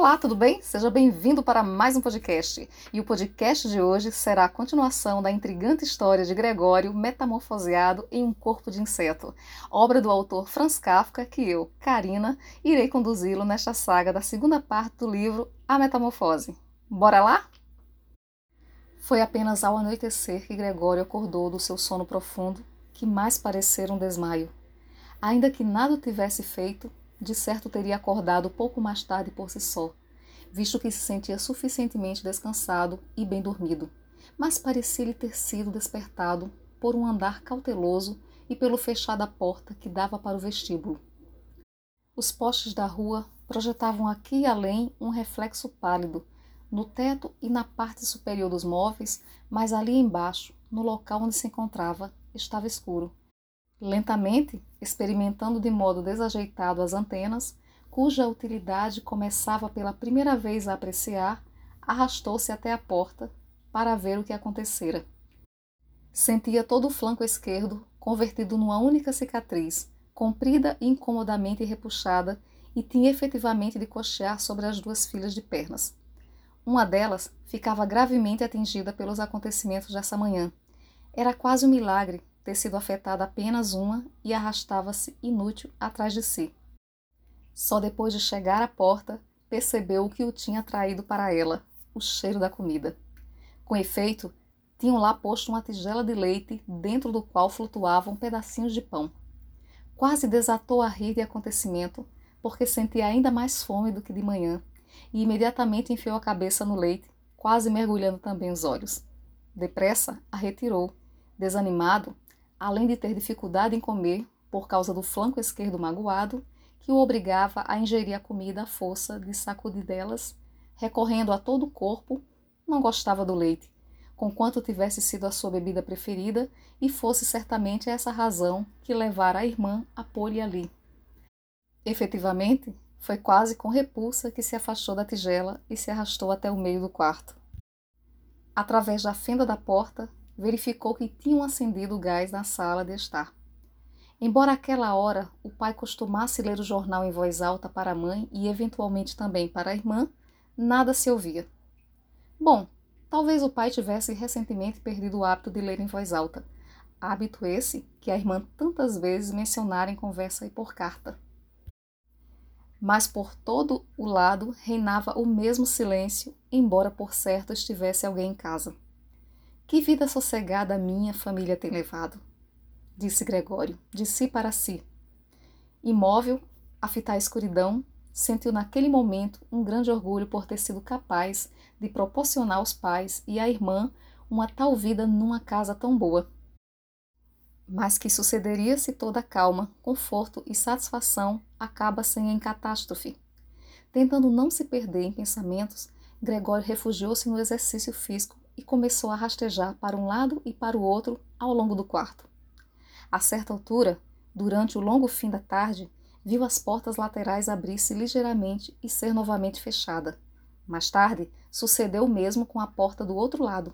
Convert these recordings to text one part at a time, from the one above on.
Olá, tudo bem? Seja bem-vindo para mais um podcast. E o podcast de hoje será a continuação da intrigante história de Gregório metamorfoseado em um corpo de inseto, obra do autor Franz Kafka, que eu, Karina, irei conduzi-lo nesta saga da segunda parte do livro A Metamorfose. Bora lá? Foi apenas ao anoitecer que Gregório acordou do seu sono profundo, que mais parecera um desmaio. Ainda que nada tivesse feito, de certo teria acordado pouco mais tarde por si só, visto que se sentia suficientemente descansado e bem dormido, mas parecia-lhe ter sido despertado por um andar cauteloso e pelo fechar da porta que dava para o vestíbulo. Os postes da rua projetavam aqui e além um reflexo pálido, no teto e na parte superior dos móveis, mas ali embaixo, no local onde se encontrava, estava escuro. Lentamente, experimentando de modo desajeitado as antenas, cuja utilidade começava pela primeira vez a apreciar, arrastou-se até a porta para ver o que acontecera. Sentia todo o flanco esquerdo convertido numa única cicatriz, comprida e incomodamente repuxada, e tinha efetivamente de cochear sobre as duas filas de pernas. Uma delas ficava gravemente atingida pelos acontecimentos dessa manhã. Era quase um milagre ter sido afetada apenas uma e arrastava-se inútil atrás de si. Só depois de chegar à porta percebeu o que o tinha traído para ela, o cheiro da comida. Com efeito, tinham lá posto uma tigela de leite dentro do qual flutuavam pedacinhos de pão. Quase desatou a rir de acontecimento, porque sentia ainda mais fome do que de manhã, e imediatamente enfiou a cabeça no leite, quase mergulhando também os olhos. Depressa a retirou. Desanimado, além de ter dificuldade em comer por causa do flanco esquerdo magoado, que o obrigava a ingerir a comida à força de sacudidelas, recorrendo a todo o corpo, não gostava do leite, conquanto tivesse sido a sua bebida preferida e fosse certamente essa razão que levara a irmã a pôr-lhe ali. Efetivamente, foi quase com repulsa que se afastou da tigela e se arrastou até o meio do quarto. Através da fenda da porta, verificou que tinham acendido o gás na sala de estar. Embora aquela hora o pai costumasse ler o jornal em voz alta para a mãe e eventualmente também para a irmã, nada se ouvia. Bom, talvez o pai tivesse recentemente perdido o hábito de ler em voz alta, hábito esse que a irmã tantas vezes mencionara em conversa e por carta. Mas por todo o lado reinava o mesmo silêncio, embora por certo estivesse alguém em casa. Que vida sossegada minha família tem levado, disse Gregório, de si para si. Imóvel, a fitar a escuridão, sentiu naquele momento um grande orgulho por ter sido capaz de proporcionar aos pais e à irmã uma tal vida numa casa tão boa. Mas que sucederia se toda calma, conforto e satisfação acaba sem em catástrofe? Tentando não se perder em pensamentos, Gregório refugiou-se no exercício físico e começou a rastejar para um lado e para o outro ao longo do quarto. A certa altura, durante o longo fim da tarde, viu as portas laterais abrir-se ligeiramente e ser novamente fechada. Mais tarde, sucedeu o mesmo com a porta do outro lado.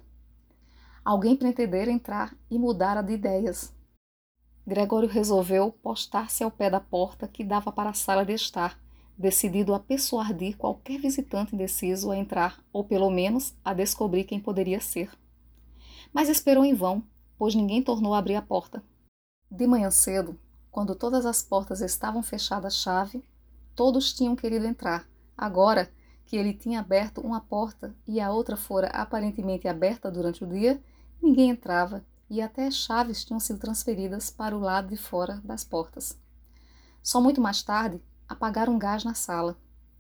Alguém pretendera entrar e mudara de ideias. Gregório resolveu postar-se ao pé da porta que dava para a sala de estar decidido a persuadir qualquer visitante indeciso a entrar, ou pelo menos a descobrir quem poderia ser. Mas esperou em vão, pois ninguém tornou a abrir a porta. De manhã cedo, quando todas as portas estavam fechadas à chave, todos tinham querido entrar. Agora que ele tinha aberto uma porta e a outra fora aparentemente aberta durante o dia, ninguém entrava e até as chaves tinham sido transferidas para o lado de fora das portas. Só muito mais tarde, apagaram gás na sala.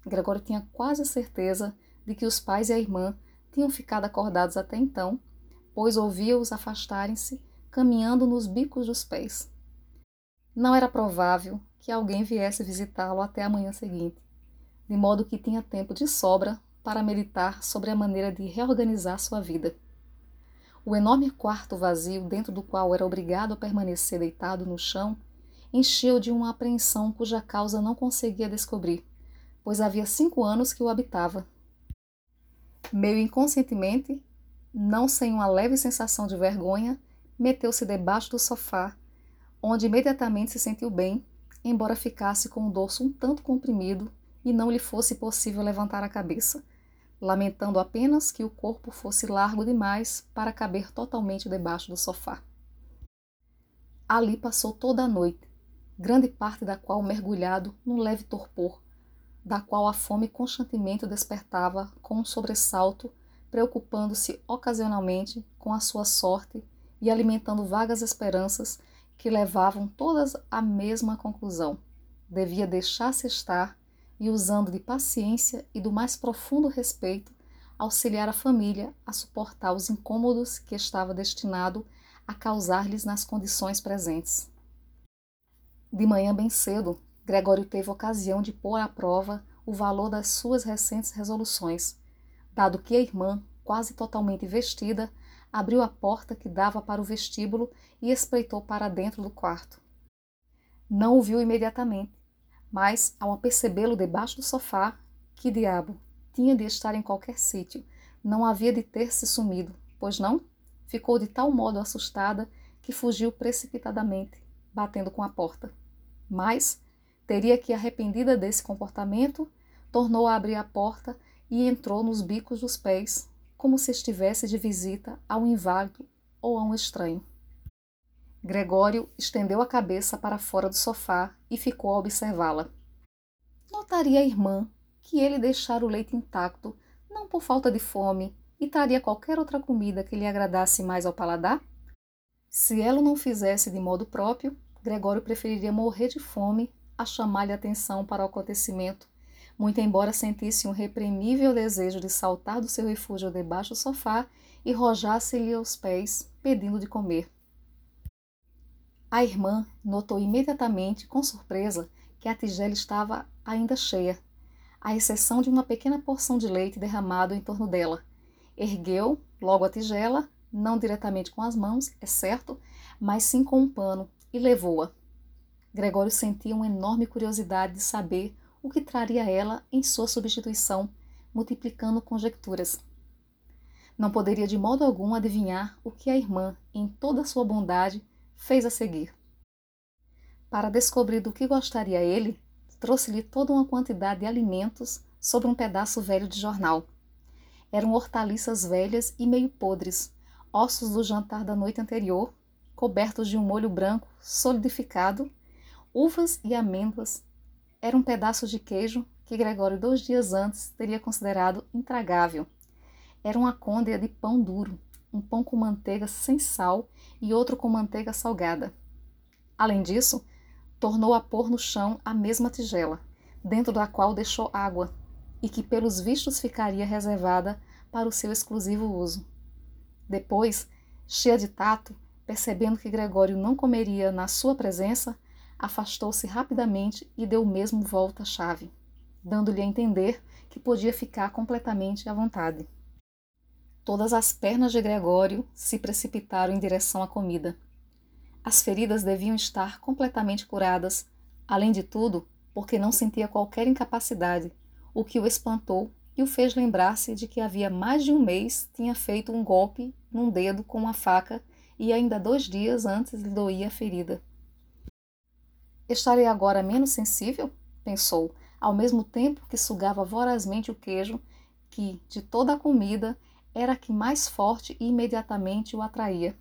Gregório tinha quase certeza de que os pais e a irmã tinham ficado acordados até então, pois ouvia-os afastarem-se, caminhando nos bicos dos pés. Não era provável que alguém viesse visitá-lo até a manhã seguinte, de modo que tinha tempo de sobra para meditar sobre a maneira de reorganizar sua vida. O enorme quarto vazio dentro do qual era obrigado a permanecer deitado no chão encheu de uma apreensão cuja causa não conseguia descobrir, pois havia cinco anos que o habitava. Meio inconscientemente, não sem uma leve sensação de vergonha, meteu-se debaixo do sofá, onde imediatamente se sentiu bem, embora ficasse com o dorso um tanto comprimido e não lhe fosse possível levantar a cabeça, lamentando apenas que o corpo fosse largo demais para caber totalmente debaixo do sofá. Ali passou toda a noite, grande parte da qual mergulhado num leve torpor, da qual a fome constantemente o despertava com um sobressalto, preocupando-se ocasionalmente com a sua sorte e alimentando vagas esperanças que levavam todas à mesma conclusão. Devia deixar-se estar e, usando de paciência e do mais profundo respeito, auxiliar a família a suportar os incômodos que estava destinado a causar-lhes nas condições presentes. De manhã bem cedo, Gregório teve ocasião de pôr à prova o valor das suas recentes resoluções, dado que a irmã, quase totalmente vestida, abriu a porta que dava para o vestíbulo e espreitou para dentro do quarto. Não o viu imediatamente, mas, ao apercebê-lo debaixo do sofá, que diabo, tinha de estar em qualquer sítio, não havia de ter se sumido, pois não? Ficou de tal modo assustada que fugiu precipitadamente, batendo com a porta. Mas, teria que, arrependida desse comportamento, tornou a abrir a porta e entrou nos bicos dos pés, como se estivesse de visita a um inválido ou a um estranho. Gregório estendeu a cabeça para fora do sofá e ficou a observá-la. Notaria a irmã que ele deixara o leite intacto, não por falta de fome, e traria qualquer outra comida que lhe agradasse mais ao paladar? Se ela não fizesse de modo próprio, Gregório preferiria morrer de fome a chamar-lhe atenção para o acontecimento muito embora sentisse um reprimível desejo de saltar do seu refúgio debaixo do sofá e rojasse-lhe aos pés, pedindo de comer. A irmã notou imediatamente, com surpresa, que a tigela estava ainda cheia, à exceção de uma pequena porção de leite derramado em torno dela. Ergueu logo a tigela, não diretamente com as mãos, é certo, mas sim com um pano, e levou-a. Gregório sentia uma enorme curiosidade de saber o que traria ela em sua substituição, multiplicando conjecturas. Não poderia de modo algum adivinhar o que a irmã, em toda sua bondade, fez a seguir. Para descobrir do que gostaria ele, trouxe-lhe toda uma quantidade de alimentos sobre um pedaço velho de jornal. Eram hortaliças velhas e meio podres, ossos do jantar da noite anterior, cobertos de um molho branco solidificado, uvas e amêndoas era um pedaço de queijo que Gregório, dois dias antes, teria considerado intragável. Era uma côndea de pão duro, um pão com manteiga sem sal e outro com manteiga salgada. Além disso, tornou a pôr no chão a mesma tigela, dentro da qual deixou água, e que pelos vistos ficaria reservada para o seu exclusivo uso. Depois, cheia de tato, percebendo que Gregório não comeria na sua presença, afastou-se rapidamente e deu mesmo volta à chave, dando-lhe a entender que podia ficar completamente à vontade. Todas as pernas de Gregório se precipitaram em direção à comida. As feridas deviam estar completamente curadas, além de tudo, porque não sentia qualquer incapacidade, o que o espantou e o fez lembrar-se de que havia mais de um mês tinha feito um golpe num dedo com uma faca e ainda dois dias antes lhe doía a ferida. Estarei agora menos sensível? pensou, ao mesmo tempo que sugava vorazmente o queijo, que, de toda a comida, era a que mais forte e imediatamente o atraía.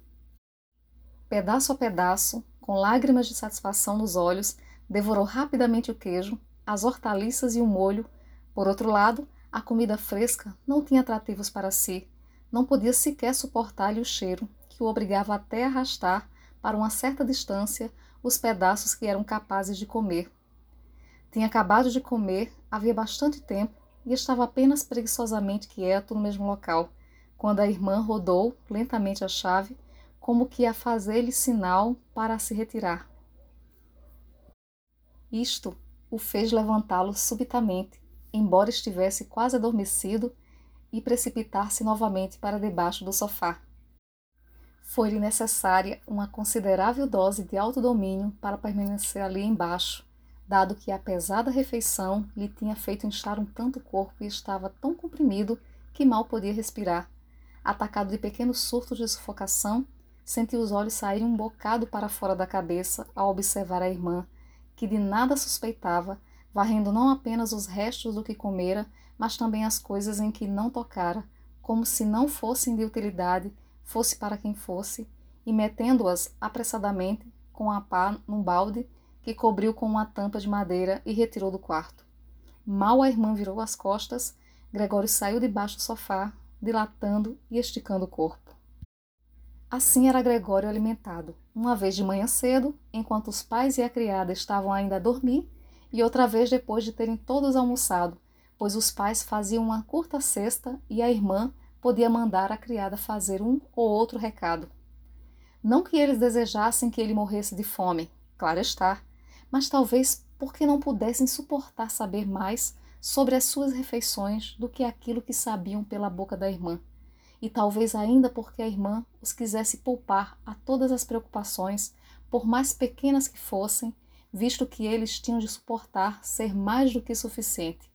Pedaço a pedaço, com lágrimas de satisfação nos olhos, devorou rapidamente o queijo, as hortaliças e o molho. Por outro lado, a comida fresca não tinha atrativos para si. Não podia sequer suportar-lhe o cheiro, que o obrigava até a arrastar, para uma certa distância, os pedaços que eram capazes de comer. Tinha acabado de comer havia bastante tempo e estava apenas preguiçosamente quieto no mesmo local, quando a irmã rodou lentamente a chave, como que a fazer-lhe sinal para se retirar. Isto o fez levantá-lo subitamente, embora estivesse quase adormecido, e precipitar-se novamente para debaixo do sofá. Foi-lhe necessária uma considerável dose de autodomínio para permanecer ali embaixo, dado que a pesada refeição lhe tinha feito inchar um tanto o corpo e estava tão comprimido que mal podia respirar. Atacado de pequenos surtos de sufocação, sentiu os olhos saírem um bocado para fora da cabeça ao observar a irmã, que de nada suspeitava, varrendo não apenas os restos do que comera, mas também as coisas em que não tocara, como se não fossem de utilidade, fosse para quem fosse, e metendo-as apressadamente com a pá num balde que cobriu com uma tampa de madeira e retirou do quarto. Mal a irmã virou as costas, Gregório saiu debaixo do sofá, dilatando e esticando o corpo. Assim era Gregório alimentado, uma vez de manhã cedo, enquanto os pais e a criada estavam ainda a dormir, e outra vez depois de terem todos almoçado, pois os pais faziam uma curta cesta e a irmã podia mandar a criada fazer um ou outro recado. Não que eles desejassem que ele morresse de fome, claro está, mas talvez porque não pudessem suportar saber mais sobre as suas refeições do que aquilo que sabiam pela boca da irmã, e talvez ainda porque a irmã os quisesse poupar a todas as preocupações, por mais pequenas que fossem, visto que eles tinham de suportar ser mais do que suficiente.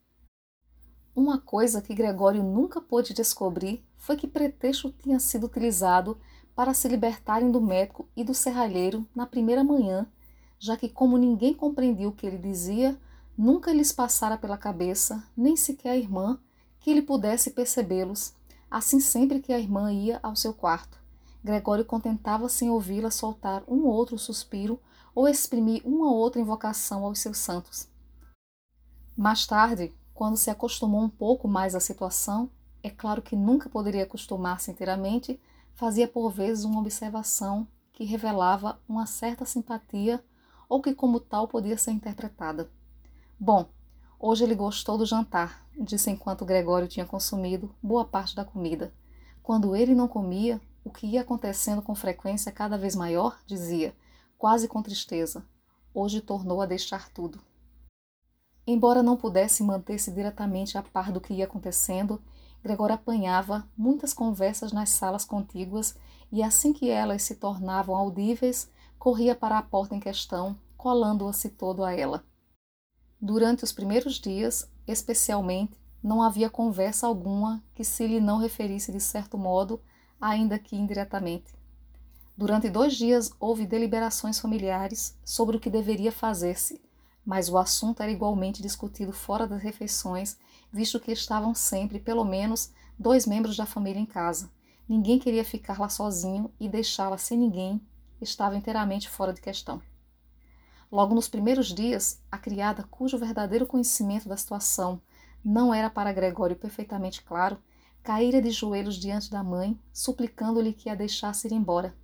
Uma coisa que Gregório nunca pôde descobrir foi que pretexto tinha sido utilizado para se libertarem do médico e do serralheiro na primeira manhã, já que, como ninguém compreendia o que ele dizia, nunca lhes passara pela cabeça, nem sequer a irmã, que ele pudesse percebê-los. Assim, sempre que a irmã ia ao seu quarto, Gregório contentava-se em ouvi-la soltar um ou outro suspiro ou exprimir uma ou outra invocação aos seus santos. Mais tarde, quando se acostumou um pouco mais à situação, é claro que nunca poderia acostumar-se inteiramente, fazia por vezes uma observação que revelava uma certa simpatia ou que, como tal, podia ser interpretada. Bom, hoje ele gostou do jantar, disse enquanto Gregório tinha consumido boa parte da comida. Quando ele não comia, o que ia acontecendo com frequência cada vez maior, dizia, quase com tristeza, hoje tornou a deixar tudo. Embora não pudesse manter-se diretamente a par do que ia acontecendo, Gregório apanhava muitas conversas nas salas contíguas e, assim que elas se tornavam audíveis, corria para a porta em questão, colando-se todo a ela. Durante os primeiros dias, especialmente, não havia conversa alguma que se lhe não referisse de certo modo, ainda que indiretamente. Durante dois dias houve deliberações familiares sobre o que deveria fazer-se, mas o assunto era igualmente discutido fora das refeições, visto que estavam sempre, pelo menos, dois membros da família em casa. Ninguém queria ficar lá sozinho e deixá-la sem ninguém estava inteiramente fora de questão. Logo nos primeiros dias, a criada, cujo verdadeiro conhecimento da situação não era para Gregório perfeitamente claro, caíra de joelhos diante da mãe, suplicando-lhe que a deixasse ir embora.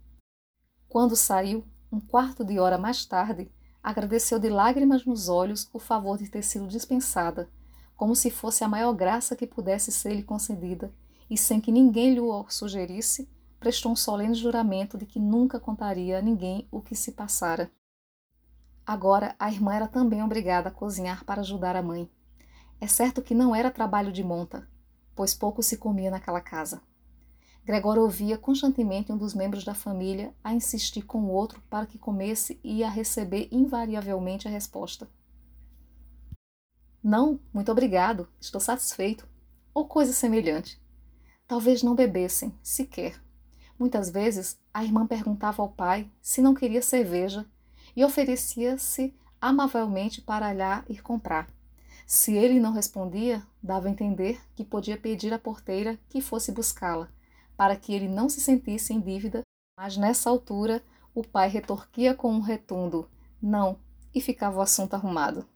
Quando saiu, um quarto de hora mais tarde, agradeceu de lágrimas nos olhos o favor de ter sido dispensada, como se fosse a maior graça que pudesse ser-lhe concedida, e sem que ninguém lhe o sugerisse, prestou um solene juramento de que nunca contaria a ninguém o que se passara. Agora a irmã era também obrigada a cozinhar para ajudar a mãe. É certo que não era trabalho de monta, pois pouco se comia naquela casa. Gregório ouvia constantemente um dos membros da família a insistir com o outro para que comesse e a receber invariavelmente a resposta: Não, muito obrigado, estou satisfeito, ou coisa semelhante. Talvez não bebessem, sequer. Muitas vezes a irmã perguntava ao pai se não queria cerveja e oferecia-se amavelmente para lá ir comprar. Se ele não respondia, dava a entender que podia pedir à porteira que fosse buscá-la para que ele não se sentisse em dívida, mas nessa altura o pai retorquia com um retundo: Não, e ficava o assunto arrumado.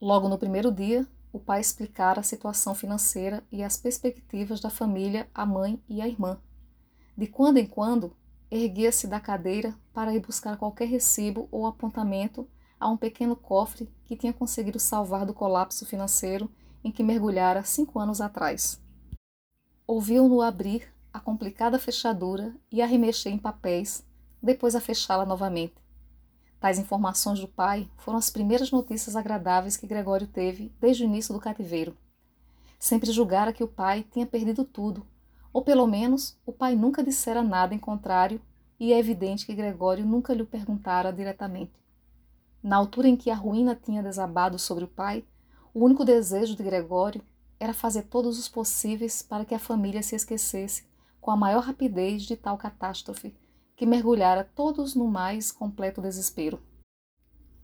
Logo no primeiro dia, o pai explicara a situação financeira e as perspectivas da família à mãe e à irmã. De quando em quando, erguia-se da cadeira para ir buscar qualquer recibo ou apontamento a um pequeno cofre que tinha conseguido salvar do colapso financeiro em que mergulhara cinco anos atrás. Ouviu-no abrir a complicada fechadura e a remexer em papéis, depois a fechá-la novamente. Tais informações do pai foram as primeiras notícias agradáveis que Gregório teve desde o início do cativeiro. Sempre julgara que o pai tinha perdido tudo, ou pelo menos o pai nunca dissera nada em contrário, e é evidente que Gregório nunca lhe perguntara diretamente. Na altura em que a ruína tinha desabado sobre o pai, o único desejo de Gregório era fazer todos os possíveis para que a família se esquecesse com a maior rapidez de tal catástrofe, que mergulhara todos no mais completo desespero.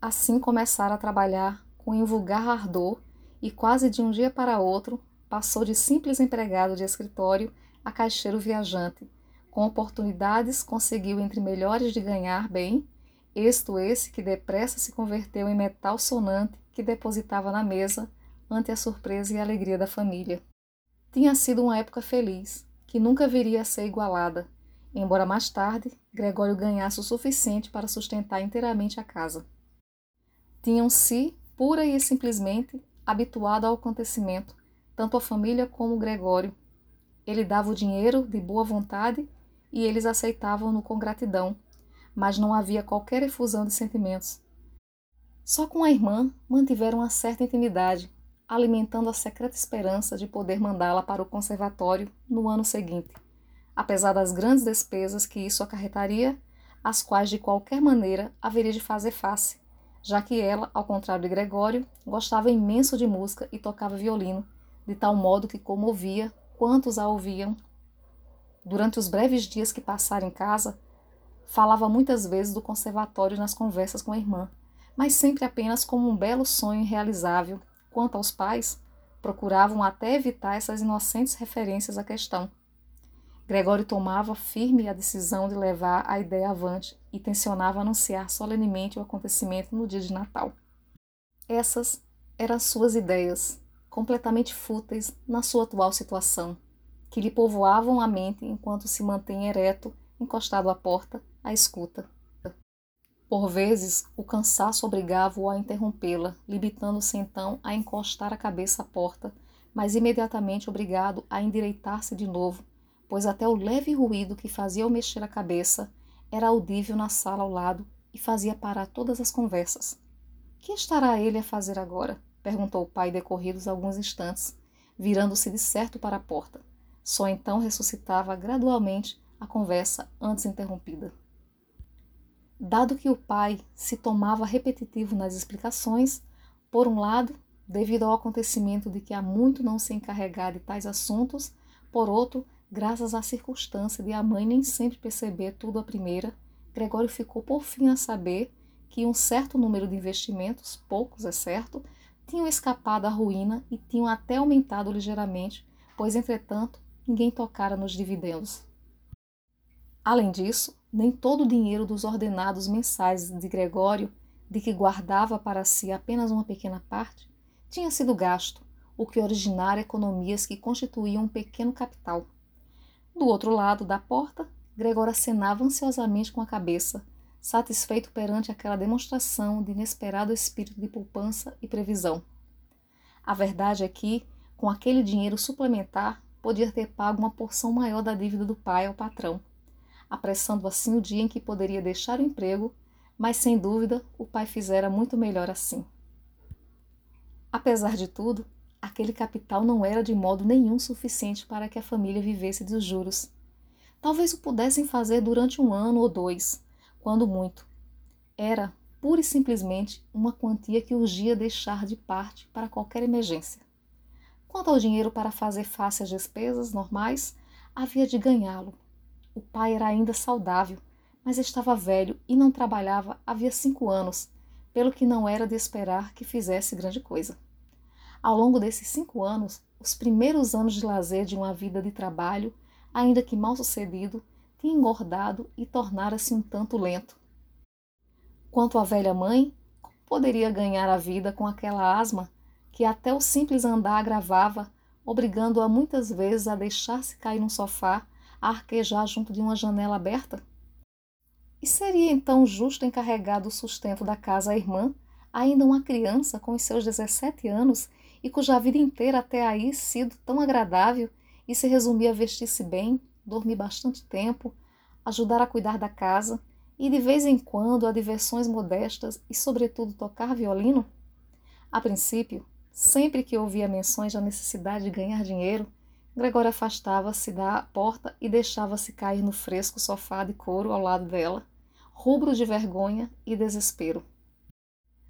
Assim começara a trabalhar com invulgar ardor e quase de um dia para outro passou de simples empregado de escritório a caixeiro viajante. Com oportunidades, conseguiu entre melhores de ganhar bem, êxito esse que depressa se converteu em metal sonante que depositava na mesa ante a surpresa e a alegria da família. Tinha sido uma época feliz, que nunca viria a ser igualada, embora mais tarde Gregório ganhasse o suficiente para sustentar inteiramente a casa. Tinham-se, pura e simplesmente, habituado ao acontecimento, tanto a família como Gregório. Ele dava o dinheiro de boa vontade e eles aceitavam-no com gratidão, mas não havia qualquer efusão de sentimentos. Só com a irmã mantiveram uma certa intimidade, alimentando a secreta esperança de poder mandá-la para o conservatório no ano seguinte, apesar das grandes despesas que isso acarretaria, as quais de qualquer maneira haveria de fazer face, já que ela, ao contrário de Gregório, gostava imenso de música e tocava violino, de tal modo que comovia quantos a ouviam. Durante os breves dias que passara em casa, falava muitas vezes do conservatório nas conversas com a irmã, mas sempre apenas como um belo sonho irrealizável. Quanto aos pais, procuravam até evitar essas inocentes referências à questão. Gregório tomava firme a decisão de levar a ideia avante e tensionava anunciar solenemente o acontecimento no dia de Natal. Essas eram suas ideias, completamente fúteis na sua atual situação, que lhe povoavam a mente enquanto se mantém ereto, encostado à porta, à escuta. Por vezes, o cansaço obrigava-o a interrompê-la, limitando-se então a encostar a cabeça à porta, mas imediatamente obrigado a endireitar-se de novo, pois até o leve ruído que fazia ao mexer a cabeça era audível na sala ao lado e fazia parar todas as conversas. Que estará ele a fazer agora? perguntou o pai decorridos alguns instantes, virando-se de certo para a porta. Só então ressuscitava gradualmente a conversa antes interrompida. Dado que o pai se tomava repetitivo nas explicações, por um lado, devido ao acontecimento de que há muito não se encarregar de tais assuntos, por outro, graças à circunstância de a mãe nem sempre perceber tudo à primeira, Gregório ficou por fim a saber que um certo número de investimentos, poucos é certo, tinham escapado à ruína e tinham até aumentado ligeiramente, pois, entretanto, ninguém tocara nos dividendos. Além disso, nem todo o dinheiro dos ordenados mensais de Gregório, de que guardava para si apenas uma pequena parte, tinha sido gasto, o que originara economias que constituíam um pequeno capital. Do outro lado da porta, Gregório acenava ansiosamente com a cabeça, satisfeito perante aquela demonstração de inesperado espírito de poupança e previsão. A verdade é que, com aquele dinheiro suplementar, podia ter pago uma porção maior da dívida do pai ao patrão, apressando assim o dia em que poderia deixar o emprego, mas sem dúvida o pai fizera muito melhor assim. Apesar de tudo, aquele capital não era de modo nenhum suficiente para que a família vivesse dos juros. Talvez o pudessem fazer durante um ano ou dois, quando muito. Era, pura e simplesmente, uma quantia que urgia deixar de parte para qualquer emergência. Quanto ao dinheiro para fazer face às despesas normais, havia de ganhá-lo. O pai era ainda saudável, mas estava velho e não trabalhava havia cinco anos, pelo que não era de esperar que fizesse grande coisa. Ao longo desses cinco anos, os primeiros anos de lazer de uma vida de trabalho, ainda que mal sucedido, tinha engordado e tornara-se um tanto lento. Quanto à velha mãe, como poderia ganhar a vida com aquela asma que até o simples andar agravava, obrigando-a muitas vezes a deixar-se cair num sofá, arquejar junto de uma janela aberta? E seria então justo encarregar do sustento da casa a irmã, ainda uma criança com os seus 17 anos e cuja vida inteira até aí sido tão agradável e se resumia a vestir-se bem, dormir bastante tempo, ajudar a cuidar da casa e de vez em quando a diversões modestas e, sobretudo, tocar violino? A princípio, sempre que ouvia menções da necessidade de ganhar dinheiro, Gregório afastava-se da porta e deixava-se cair no fresco sofá de couro ao lado dela, rubro de vergonha e desespero.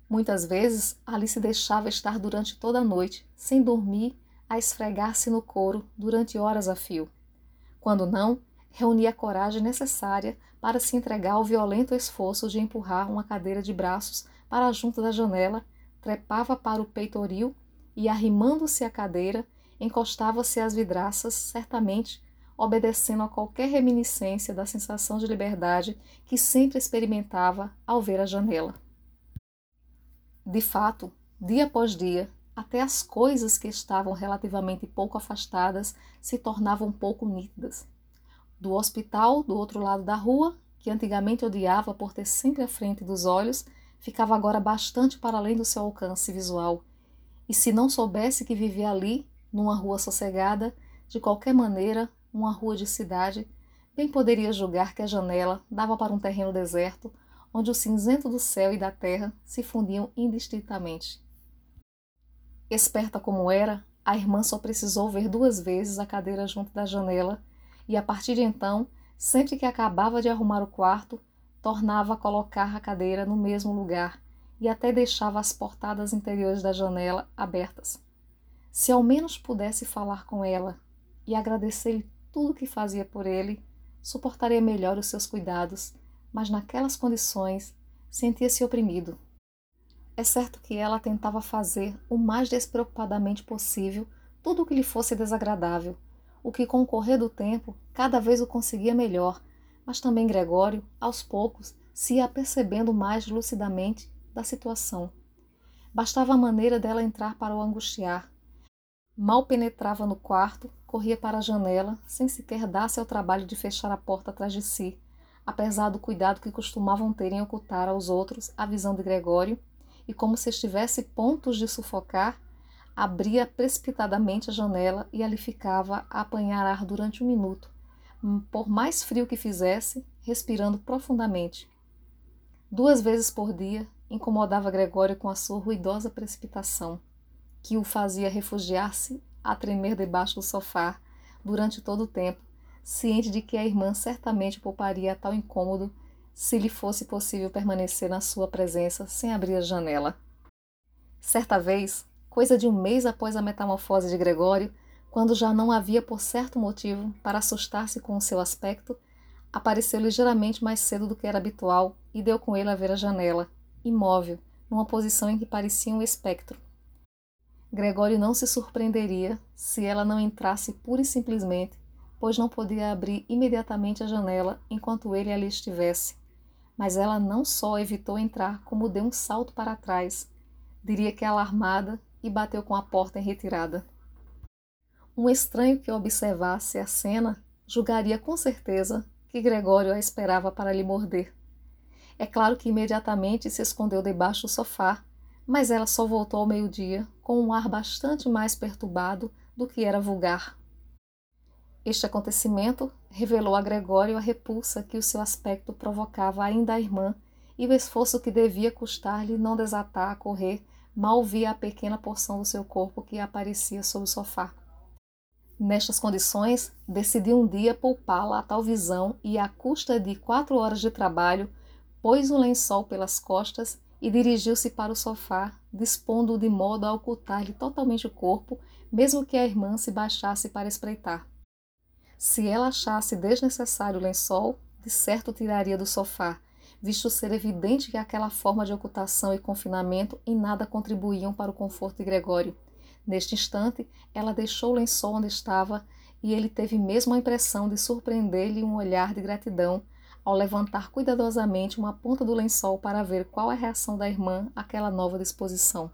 Muitas vezes ali se deixava estar durante toda a noite, sem dormir, a esfregar-se no couro durante horas a fio. Quando não, reunia a coragem necessária para se entregar ao violento esforço de empurrar uma cadeira de braços para junto da janela, trepava para o peitoril e, arrimando-se à cadeira, encostava-se às vidraças, certamente obedecendo a qualquer reminiscência da sensação de liberdade que sempre experimentava ao ver a janela. De fato, dia após dia, até as coisas que estavam relativamente pouco afastadas se tornavam pouco nítidas. Do hospital, do outro lado da rua, que antigamente odiava por ter sempre à frente dos olhos, ficava agora bastante para além do seu alcance visual. E se não soubesse que vivia ali, numa rua sossegada, de qualquer maneira, uma rua de cidade, bem poderia julgar que a janela dava para um terreno deserto, onde o cinzento do céu e da terra se fundiam indistintamente. Esperta como era, a irmã só precisou ver duas vezes a cadeira junto da janela, e a partir de então, sempre que acabava de arrumar o quarto, tornava a colocar a cadeira no mesmo lugar e até deixava as portadas interiores da janela abertas. Se ao menos pudesse falar com ela e agradecer-lhe tudo o que fazia por ele, suportaria melhor os seus cuidados, mas naquelas condições sentia-se oprimido. É certo que ela tentava fazer o mais despreocupadamente possível tudo o que lhe fosse desagradável, o que com o correr do tempo cada vez o conseguia melhor mas também Gregório, aos poucos, se ia percebendo mais lucidamente da situação. Bastava a maneira dela entrar para o angustiar. Mal penetrava no quarto, corria para a janela, sem sequer dar-se ao trabalho de fechar a porta atrás de si, apesar do cuidado que costumavam ter em ocultar aos outros a visão de Gregório, e como se estivesse pontos de sufocar, abria precipitadamente a janela e ali ficava a apanhar ar durante um minuto, por mais frio que fizesse, respirando profundamente. Duas vezes por dia incomodava Gregório com a sua ruidosa precipitação, que o fazia refugiar-se a tremer debaixo do sofá durante todo o tempo, ciente de que a irmã certamente pouparia tal incômodo se lhe fosse possível permanecer na sua presença sem abrir a janela. Certa vez, coisa de um mês após a metamorfose de Gregório, quando já não havia por certo motivo para assustar-se com o seu aspecto, apareceu ligeiramente mais cedo do que era habitual e deu com ele a ver a janela, imóvel, numa posição em que parecia um espectro. Gregório não se surpreenderia se ela não entrasse pura e simplesmente, pois não podia abrir imediatamente a janela enquanto ele ali estivesse. Mas ela não só evitou entrar, como deu um salto para trás, diria que alarmada, e bateu com a porta em retirada. Um estranho que observasse a cena julgaria com certeza que Gregório a esperava para lhe morder. É claro que imediatamente se escondeu debaixo do sofá, mas ela só voltou ao meio-dia com um ar bastante mais perturbado do que era vulgar. Este acontecimento revelou a Gregório a repulsa que o seu aspecto provocava ainda à irmã e o esforço que devia custar-lhe não desatar a correr mal via a pequena porção do seu corpo que aparecia sob o sofá. Nestas condições, decidi um dia poupá-la a tal visão e, à custa de quatro horas de trabalho, pôs o lençol pelas costas e dirigiu-se para o sofá, dispondo-o de modo a ocultar-lhe totalmente o corpo, mesmo que a irmã se baixasse para espreitar. Se ela achasse desnecessário o lençol, de certo tiraria do sofá, visto ser evidente que aquela forma de ocultação e confinamento em nada contribuíam para o conforto de Gregório Neste instante, ela deixou o lençol onde estava e ele teve mesmo a impressão de surpreender-lhe um olhar de gratidão ao levantar cuidadosamente uma ponta do lençol para ver qual a reação da irmã àquela nova disposição.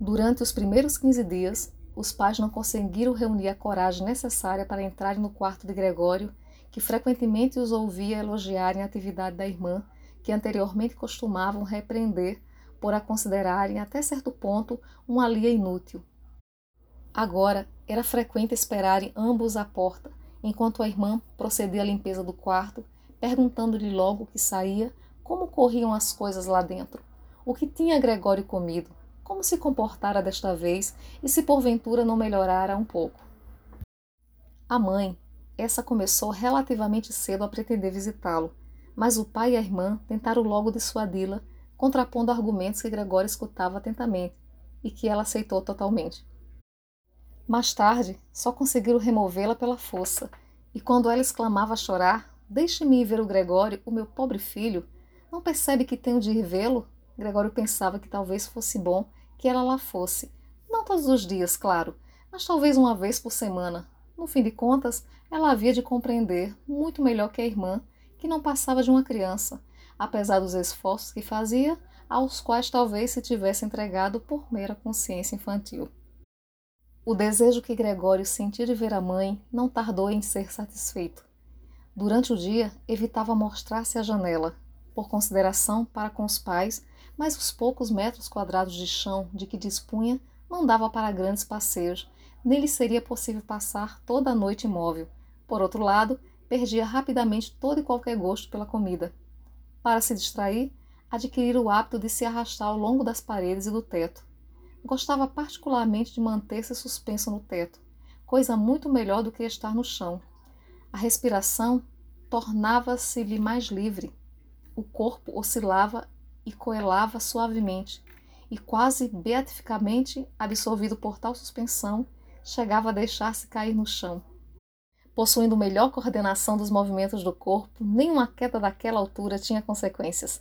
Durante os primeiros quinze dias, os pais não conseguiram reunir a coragem necessária para entrarem no quarto de Gregório, que frequentemente os ouvia elogiarem a atividade da irmã, que anteriormente costumavam repreender por a considerarem até certo ponto uma lia inútil. Agora era frequente esperarem ambos à porta, enquanto a irmã procedia à limpeza do quarto, perguntando-lhe logo que saía como corriam as coisas lá dentro, o que tinha Gregório comido, como se comportara desta vez e se porventura não melhorara um pouco. A mãe, essa começou relativamente cedo a pretender visitá-lo, mas o pai e a irmã tentaram logo dissuadi-la contrapondo argumentos que Gregório escutava atentamente e que ela aceitou totalmente. Mais tarde, só conseguiram removê-la pela força, e quando ela exclamava a chorar: Deixe-me ir ver o Gregório, o meu pobre filho. Não percebe que tenho de ir vê-lo? Gregório pensava que talvez fosse bom que ela lá fosse. Não todos os dias, claro, mas talvez uma vez por semana. No fim de contas, ela havia de compreender muito melhor que a irmã que não passava de uma criança, apesar dos esforços que fazia, aos quais talvez se tivesse entregado por mera consciência infantil. O desejo que Gregório sentia de ver a mãe não tardou em ser satisfeito. Durante o dia, evitava mostrar-se à janela, por consideração para com os pais, mas os poucos metros quadrados de chão de que dispunha não dava para grandes passeios, nem lhe seria possível passar toda a noite imóvel. Por outro lado, perdia rapidamente todo e qualquer gosto pela comida. Para se distrair, adquirira o hábito de se arrastar ao longo das paredes e do teto. Gostava particularmente de manter-se suspenso no teto, coisa muito melhor do que estar no chão. A respiração tornava-se-lhe mais livre. O corpo oscilava e coelava suavemente, e quase beatificamente absorvido por tal suspensão, chegava a deixar-se cair no chão. Possuindo melhor coordenação dos movimentos do corpo, nenhuma queda daquela altura tinha consequências.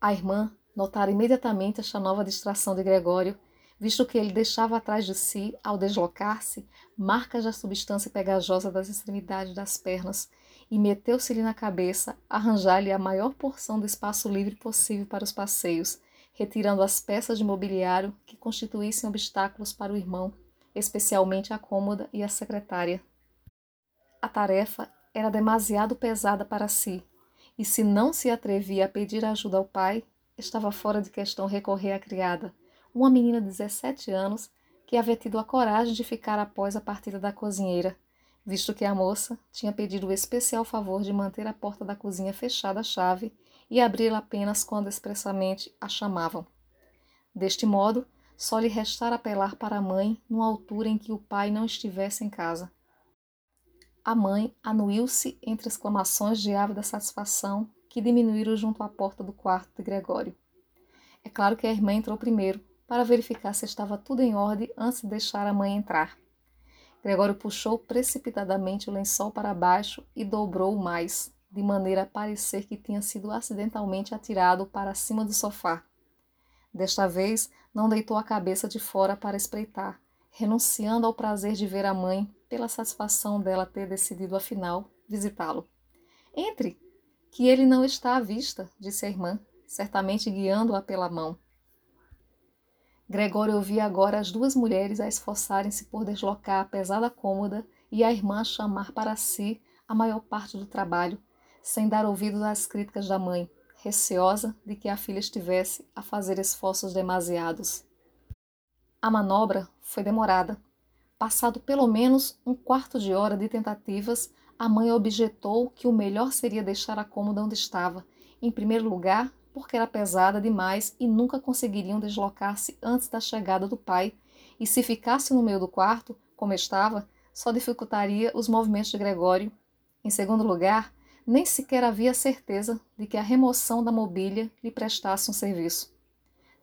A irmã notara imediatamente esta nova distração de Gregório, visto que ele deixava atrás de si, ao deslocar-se, marcas da substância pegajosa das extremidades das pernas, e meteu-se-lhe na cabeça arranjar-lhe a maior porção do espaço livre possível para os passeios, retirando as peças de mobiliário que constituíssem obstáculos para o irmão, especialmente a cômoda e a secretária. A tarefa era demasiado pesada para si, e se não se atrevia a pedir ajuda ao pai, estava fora de questão recorrer à criada, uma menina de 17 anos que havia tido a coragem de ficar após a partida da cozinheira, visto que a moça tinha pedido o especial favor de manter a porta da cozinha fechada à chave e abri-la apenas quando expressamente a chamavam. Deste modo, só lhe restara apelar para a mãe numa altura em que o pai não estivesse em casa. A mãe anuiu-se entre exclamações de ávida satisfação que diminuíram junto à porta do quarto de Gregório. É claro que a irmã entrou primeiro, para verificar se estava tudo em ordem antes de deixar a mãe entrar. Gregório puxou precipitadamente o lençol para baixo e dobrou mais, de maneira a parecer que tinha sido acidentalmente atirado para cima do sofá. Desta vez, não deitou a cabeça de fora para espreitar, renunciando ao prazer de ver a mãe pela satisfação dela ter decidido, afinal, visitá-lo. Entre, que ele não está à vista, disse a irmã, certamente guiando-a pela mão. Gregório ouvia agora as duas mulheres a esforçarem-se por deslocar a pesada cômoda e a irmã chamar para si a maior parte do trabalho, sem dar ouvidos às críticas da mãe, receosa de que a filha estivesse a fazer esforços demasiados. A manobra foi demorada, Passado pelo menos um quarto de hora de tentativas, a mãe objetou que o melhor seria deixar a cômoda onde estava, em primeiro lugar, porque era pesada demais e nunca conseguiriam deslocar-se antes da chegada do pai, e se ficasse no meio do quarto, como estava, só dificultaria os movimentos de Gregório. Em segundo lugar, nem sequer havia certeza de que a remoção da mobília lhe prestasse um serviço.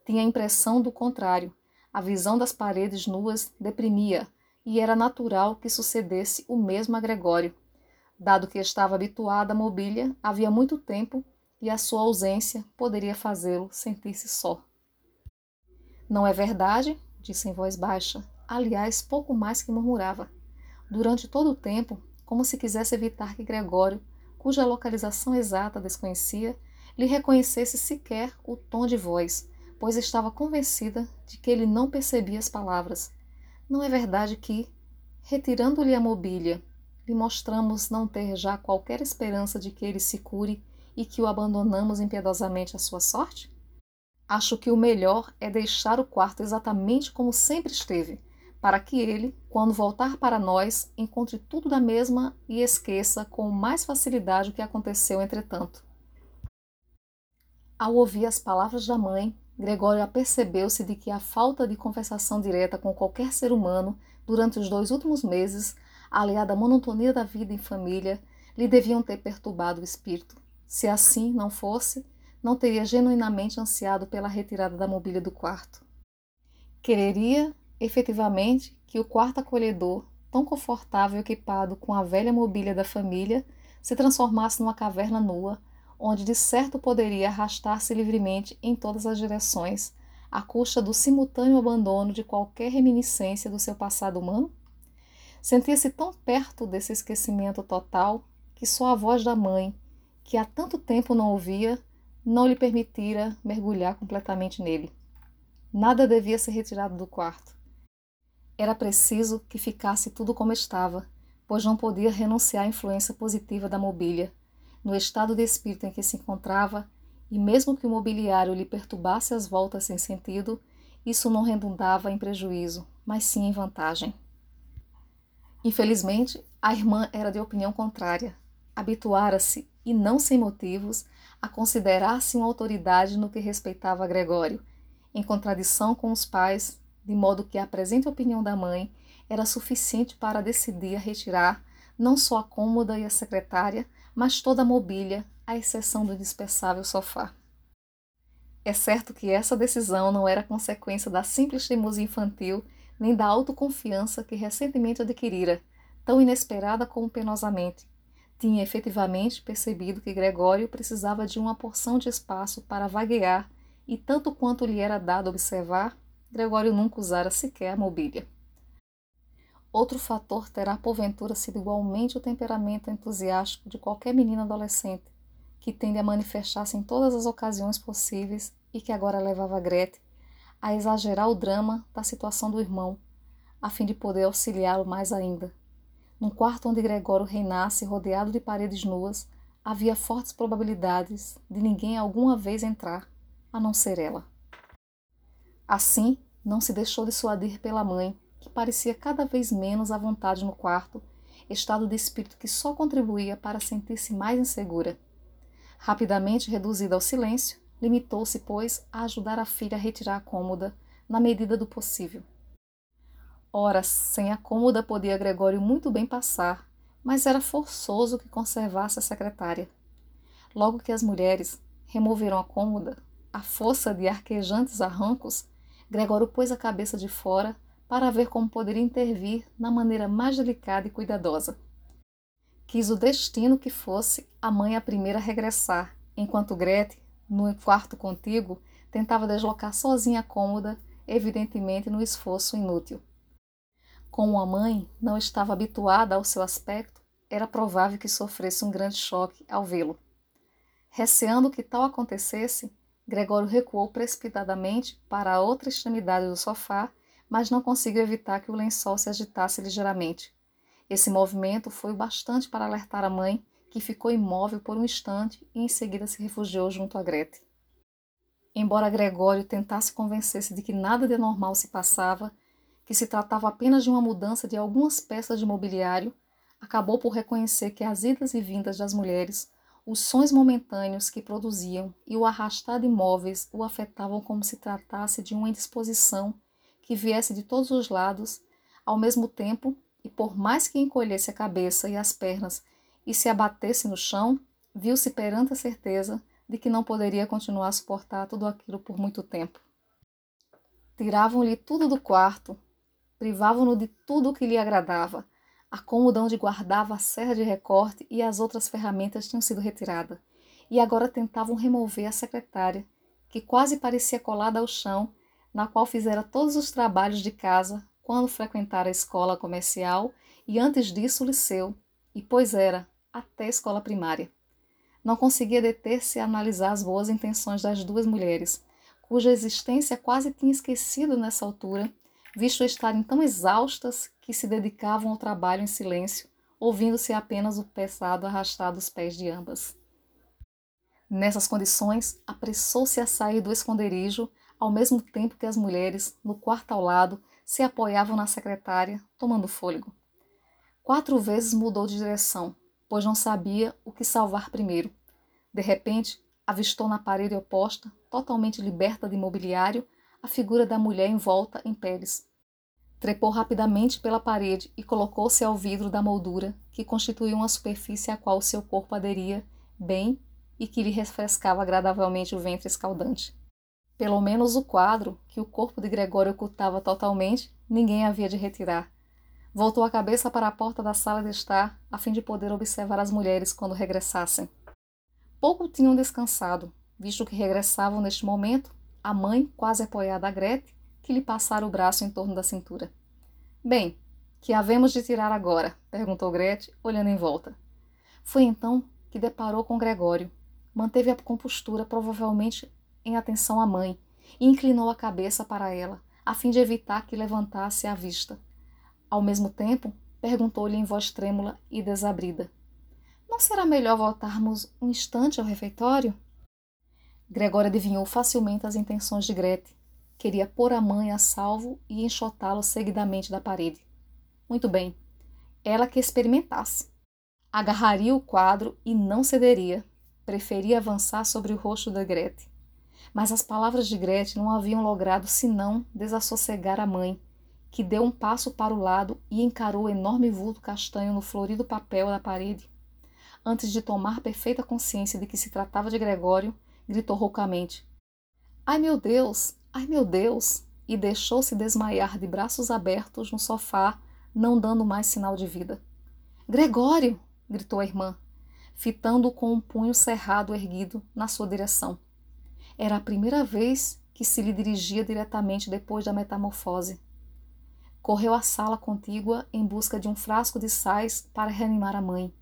Tinha a impressão do contrário. A visão das paredes nuas deprimia, e era natural que sucedesse o mesmo a Gregório, dado que estava habituado à mobília havia muito tempo e a sua ausência poderia fazê-lo sentir-se só. Não é verdade? disse em voz baixa, aliás, pouco mais que murmurava. Durante todo o tempo, como se quisesse evitar que Gregório, cuja localização exata desconhecia, lhe reconhecesse sequer o tom de voz, pois estava convencida de que ele não percebia as palavras não é verdade que, retirando-lhe a mobília, lhe mostramos não ter já qualquer esperança de que ele se cure e que o abandonamos impiedosamente à sua sorte? Acho que o melhor é deixar o quarto exatamente como sempre esteve, para que ele, quando voltar para nós, encontre tudo da mesma e esqueça com mais facilidade o que aconteceu entretanto. Ao ouvir as palavras da mãe, Gregório apercebeu-se de que a falta de conversação direta com qualquer ser humano durante os dois últimos meses, aliada à monotonia da vida em família, lhe deviam ter perturbado o espírito. Se assim não fosse, não teria genuinamente ansiado pela retirada da mobília do quarto. Quereria, efetivamente, que o quarto acolhedor, tão confortável e equipado com a velha mobília da família, se transformasse numa caverna nua, onde de certo poderia arrastar-se livremente em todas as direções, à custa do simultâneo abandono de qualquer reminiscência do seu passado humano? Sentia-se tão perto desse esquecimento total que só a voz da mãe, que há tanto tempo não ouvia, não lhe permitira mergulhar completamente nele. Nada devia ser retirado do quarto. Era preciso que ficasse tudo como estava, pois não podia renunciar à influência positiva da mobília, no estado de espírito em que se encontrava, e mesmo que o mobiliário lhe perturbasse as voltas sem sentido, isso não redundava em prejuízo, mas sim em vantagem. Infelizmente, a irmã era de opinião contrária. Habituara-se, e não sem motivos, a considerar-se uma autoridade no que respeitava a Gregório, em contradição com os pais, de modo que a presente opinião da mãe era suficiente para decidir a retirar não só a cômoda e a secretária, mas toda a mobília, à exceção do indispensável sofá. É certo que essa decisão não era consequência da simples teimosia infantil nem da autoconfiança que recentemente adquirira, tão inesperada como penosamente. Tinha efetivamente percebido que Gregório precisava de uma porção de espaço para vaguear, e tanto quanto lhe era dado observar, Gregório nunca usara sequer a mobília. Outro fator terá porventura sido igualmente o temperamento entusiástico de qualquer menina adolescente, que tende a manifestar-se em todas as ocasiões possíveis e que agora levava Grete a exagerar o drama da situação do irmão, a fim de poder auxiliá-lo mais ainda. Num quarto onde Gregório reinasse rodeado de paredes nuas, havia fortes probabilidades de ninguém alguma vez entrar, a não ser ela. Assim, não se deixou dissuadir pela mãe, que parecia cada vez menos à vontade no quarto, estado de espírito que só contribuía para sentir-se mais insegura. Rapidamente reduzida ao silêncio, limitou-se, pois, a ajudar a filha a retirar a cômoda, na medida do possível. Ora, sem a cômoda podia Gregório muito bem passar, mas era forçoso que conservasse a secretária. Logo que as mulheres removeram a cômoda, a força de arquejantes arrancos, Gregório pôs a cabeça de fora para ver como poderia intervir na maneira mais delicada e cuidadosa. Quis o destino que fosse a mãe a primeira a regressar, enquanto Grete, no quarto contíguo, tentava deslocar sozinha a cômoda, evidentemente no esforço inútil. Como a mãe não estava habituada ao seu aspecto, era provável que sofresse um grande choque ao vê-lo. Receando que tal acontecesse, Gregório recuou precipitadamente para a outra extremidade do sofá mas não conseguiu evitar que o lençol se agitasse ligeiramente. Esse movimento foi o bastante para alertar a mãe, que ficou imóvel por um instante e em seguida se refugiou junto a Grete. Embora Gregório tentasse convencer-se de que nada de normal se passava, que se tratava apenas de uma mudança de algumas peças de mobiliário, acabou por reconhecer que as idas e vindas das mulheres, os sons momentâneos que produziam e o arrastar de móveis o afetavam como se tratasse de uma indisposição que viesse de todos os lados, ao mesmo tempo, e por mais que encolhesse a cabeça e as pernas e se abatesse no chão, viu-se perante a certeza de que não poderia continuar a suportar tudo aquilo por muito tempo. Tiravam-lhe tudo do quarto, privavam-no de tudo o que lhe agradava. A cômoda onde guardava a serra de recorte e as outras ferramentas tinham sido retiradas, e agora tentavam remover a secretária, que quase parecia colada ao chão na qual fizera todos os trabalhos de casa quando frequentara a escola comercial e antes disso o liceu, e pois era até a escola primária. Não conseguia deter-se a analisar as boas intenções das duas mulheres, cuja existência quase tinha esquecido nessa altura, visto estarem tão exaustas que se dedicavam ao trabalho em silêncio, ouvindo-se apenas o pesado arrastar dos pés de ambas. Nessas condições, apressou-se a sair do esconderijo ao mesmo tempo que as mulheres, no quarto ao lado, se apoiavam na secretária, tomando fôlego. Quatro vezes mudou de direção, pois não sabia o que salvar primeiro. De repente, avistou na parede oposta, totalmente liberta de mobiliário, a figura da mulher envolta em peles. Trepou rapidamente pela parede e colocou-se ao vidro da moldura, que constituía uma superfície à qual seu corpo aderia bem e que lhe refrescava agradavelmente o ventre escaldante. Pelo menos o quadro, que o corpo de Gregório ocultava totalmente, ninguém havia de retirar. Voltou a cabeça para a porta da sala de estar, a fim de poder observar as mulheres quando regressassem. Pouco tinham descansado, visto que regressavam neste momento, a mãe quase apoiada a Grete, que lhe passara o braço em torno da cintura. Bem, que havemos de tirar agora? perguntou Grete, olhando em volta. Foi então que deparou com Gregório. Manteve a compostura, provavelmente em atenção à mãe, e inclinou a cabeça para ela, a fim de evitar que levantasse a vista. Ao mesmo tempo, perguntou-lhe em voz trêmula e desabrida: Não será melhor voltarmos um instante ao refeitório? Gregório adivinhou facilmente as intenções de Grete. Queria pôr a mãe a salvo e enxotá-lo seguidamente da parede. Muito bem. Ela que experimentasse. Agarraria o quadro e não cederia. Preferia avançar sobre o rosto da Grete. Mas as palavras de Grete não haviam logrado senão desassossegar a mãe, que deu um passo para o lado e encarou o enorme vulto castanho no florido papel da parede. Antes de tomar perfeita consciência de que se tratava de Gregório, gritou roucamente: Ai meu Deus! Ai meu Deus! e deixou-se desmaiar de braços abertos no sofá não dando mais sinal de vida. Gregório! gritou a irmã, fitando-o com um punho cerrado erguido na sua direção. Era a primeira vez que se lhe dirigia diretamente depois da metamorfose. Correu à sala contígua em busca de um frasco de sais para reanimar a mãe.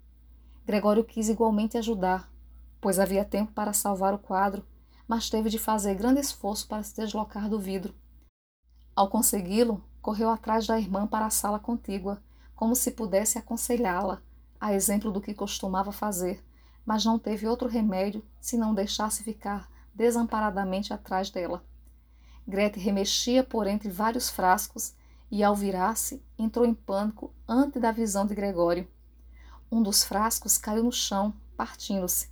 Gregório quis igualmente ajudar, pois havia tempo para salvar o quadro, mas teve de fazer grande esforço para se deslocar do vidro. Ao consegui-lo, correu atrás da irmã para a sala contígua, como se pudesse aconselhá-la, a exemplo do que costumava fazer, mas não teve outro remédio senão deixar-se ficar desamparadamente atrás dela. Grete remexia por entre vários frascos e, ao virar-se, entrou em pânico antes da visão de Gregório. Um dos frascos caiu no chão, partindo-se.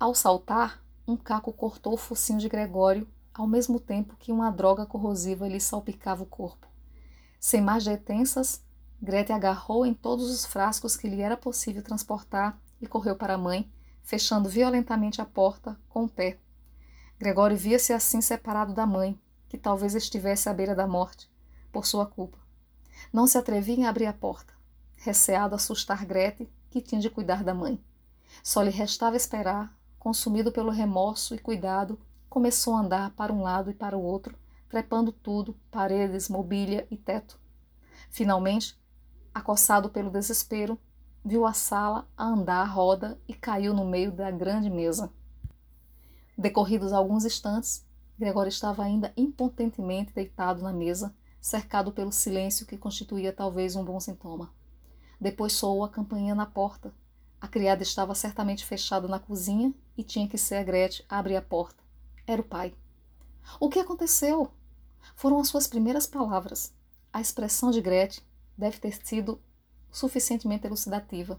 Ao saltar, um caco cortou o focinho de Gregório, ao mesmo tempo que uma droga corrosiva lhe salpicava o corpo. Sem mais detensas, Grete agarrou em todos os frascos que lhe era possível transportar e correu para a mãe, fechando violentamente a porta com o pé. Gregório via-se assim separado da mãe, que talvez estivesse à beira da morte, por sua culpa. Não se atrevia em abrir a porta, receado assustar Grete, que tinha de cuidar da mãe. Só lhe restava esperar, consumido pelo remorso e cuidado, começou a andar para um lado e para o outro, trepando tudo, paredes, mobília e teto. Finalmente, acossado pelo desespero, viu a sala a andar à roda e caiu no meio da grande mesa. Decorridos alguns instantes, Gregório estava ainda impotentemente deitado na mesa, cercado pelo silêncio que constituía talvez um bom sintoma. Depois soou a campainha na porta. A criada estava certamente fechada na cozinha e tinha que ser a Gretchen a abrir a porta. Era o pai. O que aconteceu? Foram as suas primeiras palavras. A expressão de Gretchen deve ter sido suficientemente elucidativa.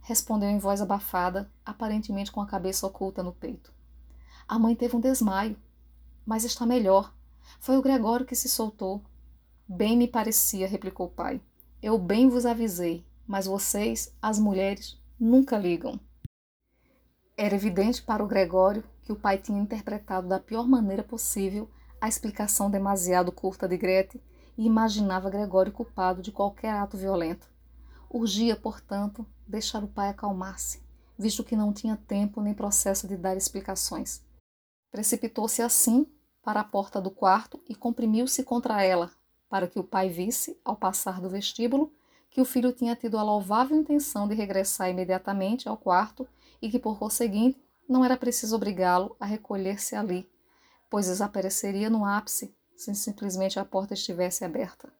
Respondeu em voz abafada, aparentemente com a cabeça oculta no peito. A mãe teve um desmaio, mas está melhor. Foi o Gregório que se soltou. Bem me parecia, replicou o pai. Eu bem vos avisei, mas vocês, as mulheres, nunca ligam. Era evidente para o Gregório que o pai tinha interpretado da pior maneira possível a explicação demasiado curta de Grete e imaginava Gregório culpado de qualquer ato violento. Urgia, portanto, deixar o pai acalmar-se, visto que não tinha tempo nem processo de dar explicações. Precipitou-se assim para a porta do quarto e comprimiu-se contra ela, para que o pai visse, ao passar do vestíbulo, que o filho tinha tido a louvável intenção de regressar imediatamente ao quarto e que, por conseguinte, não era preciso obrigá-lo a recolher-se ali, pois desapareceria no ápice se simplesmente a porta estivesse aberta.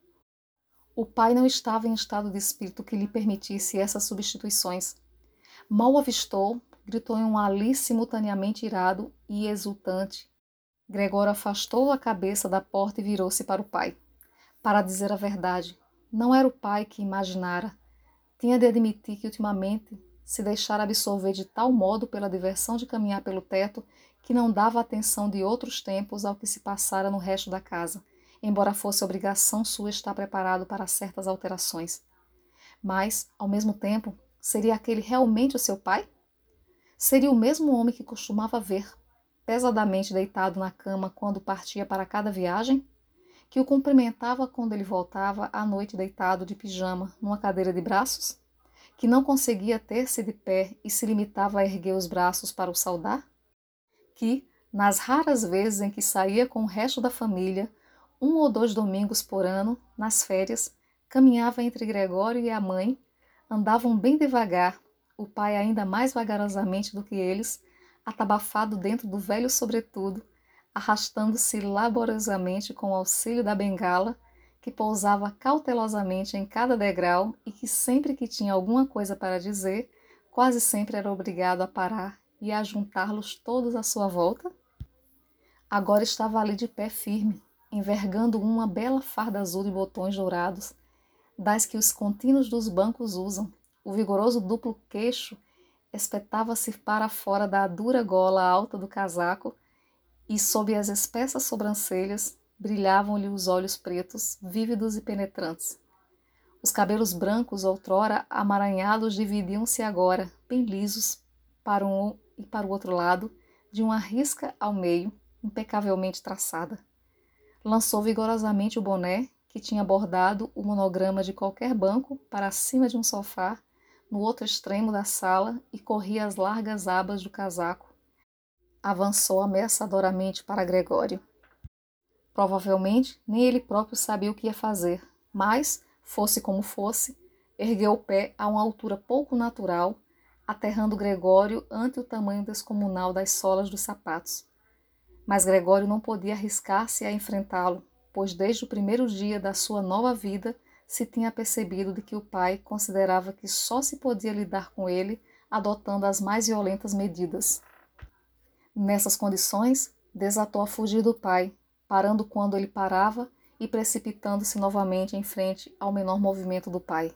O pai não estava em estado de espírito que lhe permitisse essas substituições. Mal avistou, gritou em um ali simultaneamente irado e exultante. Gregório afastou a cabeça da porta e virou-se para o pai. Para dizer a verdade, não era o pai que imaginara. Tinha de admitir que ultimamente se deixara absorver de tal modo pela diversão de caminhar pelo teto que não dava atenção de outros tempos ao que se passara no resto da casa, embora fosse obrigação sua estar preparado para certas alterações. Mas, ao mesmo tempo, seria aquele realmente o seu pai? Seria o mesmo homem que costumava ver, pesadamente deitado na cama quando partia para cada viagem? Que o cumprimentava quando ele voltava à noite deitado de pijama numa cadeira de braços? Que não conseguia ter-se de pé e se limitava a erguer os braços para o saudar? Que, nas raras vezes em que saía com o resto da família, um ou dois domingos por ano, nas férias, caminhava entre Gregório e a mãe, andavam bem devagar, o pai ainda mais vagarosamente do que eles, atabafado dentro do velho sobretudo, arrastando-se laboriosamente com o auxílio da bengala, que pousava cautelosamente em cada degrau e que sempre que tinha alguma coisa para dizer, quase sempre era obrigado a parar e a juntá-los todos à sua volta? Agora estava ali de pé firme, envergando uma bela farda azul de botões dourados, das que os contínuos dos bancos usam. O vigoroso duplo queixo espetava-se para fora da dura gola alta do casaco e sob as espessas sobrancelhas brilhavam-lhe os olhos pretos, vívidos e penetrantes. Os cabelos brancos, outrora amaranhados, dividiam-se agora, bem lisos, para um e para o outro lado, de uma risca ao meio, impecavelmente traçada. Lançou vigorosamente o boné, que tinha bordado o monograma de qualquer banco, para cima de um sofá, no outro extremo da sala, e corria as largas abas do casaco, avançou ameaçadoramente para Gregório. Provavelmente nem ele próprio sabia o que ia fazer, mas, fosse como fosse, ergueu o pé a uma altura pouco natural, aterrando Gregório ante o tamanho descomunal das solas dos sapatos. Mas Gregório não podia arriscar-se a enfrentá-lo, pois desde o primeiro dia da sua nova vida se tinha percebido de que o pai considerava que só se podia lidar com ele adotando as mais violentas medidas. Nessas condições, desatou a fugir do pai, parando quando ele parava e precipitando-se novamente em frente ao menor movimento do pai.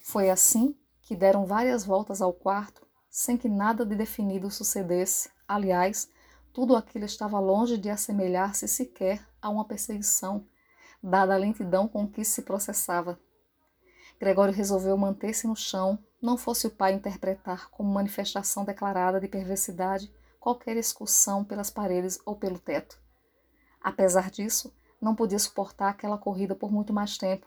Foi assim que deram várias voltas ao quarto, sem que nada de definido sucedesse. Aliás, tudo aquilo estava longe de assemelhar-se sequer a uma perseguição, dada a lentidão com que se processava. Gregório resolveu manter-se no chão, não fosse o pai interpretar como manifestação declarada de perversidade qualquer excursão pelas paredes ou pelo teto. Apesar disso, não podia suportar aquela corrida por muito mais tempo,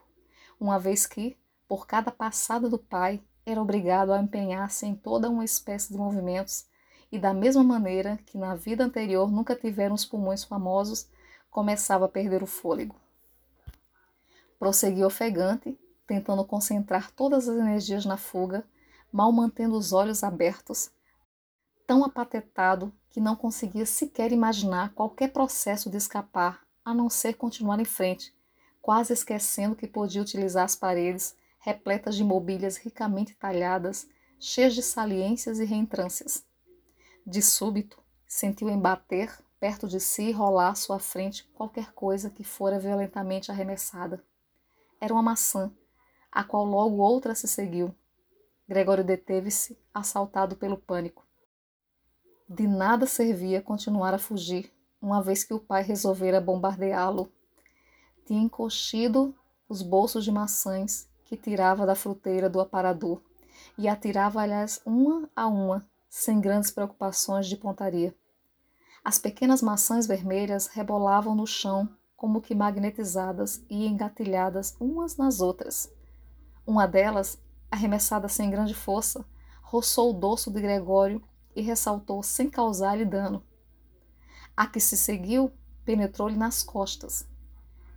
uma vez que, por cada passada do pai, era obrigado a empenhar-se em toda uma espécie de movimentos, e da mesma maneira que na vida anterior nunca tiveram os pulmões famosos, começava a perder o fôlego. Prosseguiu ofegante, tentando concentrar todas as energias na fuga, mal mantendo os olhos abertos, tão apatetado que não conseguia sequer imaginar qualquer processo de escapar, a não ser continuar em frente, quase esquecendo que podia utilizar as paredes, repletas de mobílias ricamente talhadas, cheias de saliências e reentrâncias. De súbito, sentiu embater perto de si e rolar à sua frente qualquer coisa que fora violentamente arremessada. Era uma maçã, a qual logo outra se seguiu. Gregório deteve-se, assaltado pelo pânico. De nada servia continuar a fugir, uma vez que o pai resolvera bombardeá-lo. Tinha encoxido os bolsos de maçãs que tirava da fruteira do aparador e atirava-lhes uma a uma, sem grandes preocupações de pontaria. As pequenas maçãs vermelhas rebolavam no chão como que magnetizadas e engatilhadas umas nas outras. Uma delas, arremessada sem grande força, roçou o dorso de Gregório e ressaltou sem causar-lhe dano. A que se seguiu penetrou-lhe nas costas.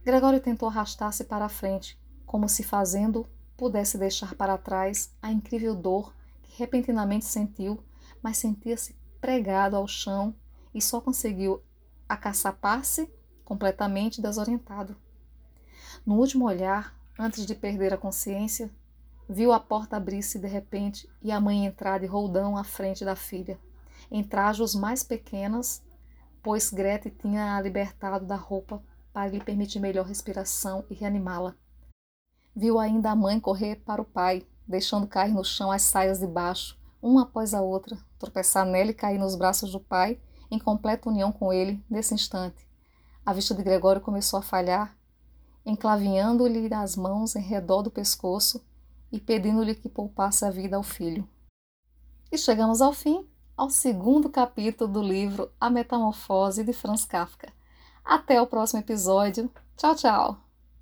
Gregório tentou arrastar-se para a frente, como se fazendo pudesse deixar para trás a incrível dor que repentinamente sentiu, mas sentia-se pregado ao chão e só conseguiu acaçapar-se completamente desorientado. No último olhar, antes de perder a consciência, Viu a porta abrir-se de repente e a mãe entrar de roldão à frente da filha, em trajos mais pequenas, pois Grete tinha a libertado da roupa para lhe permitir melhor respiração e reanimá-la. Viu ainda a mãe correr para o pai, deixando cair no chão as saias de baixo, uma após a outra, tropeçar nela e cair nos braços do pai, em completa união com ele, nesse instante. A vista de Gregório começou a falhar, enclavinhando-lhe as mãos em redor do pescoço e pedindo-lhe que poupasse a vida ao filho. E chegamos ao fim, ao segundo capítulo do livro A Metamorfose de Franz Kafka. Até o próximo episódio. Tchau, tchau!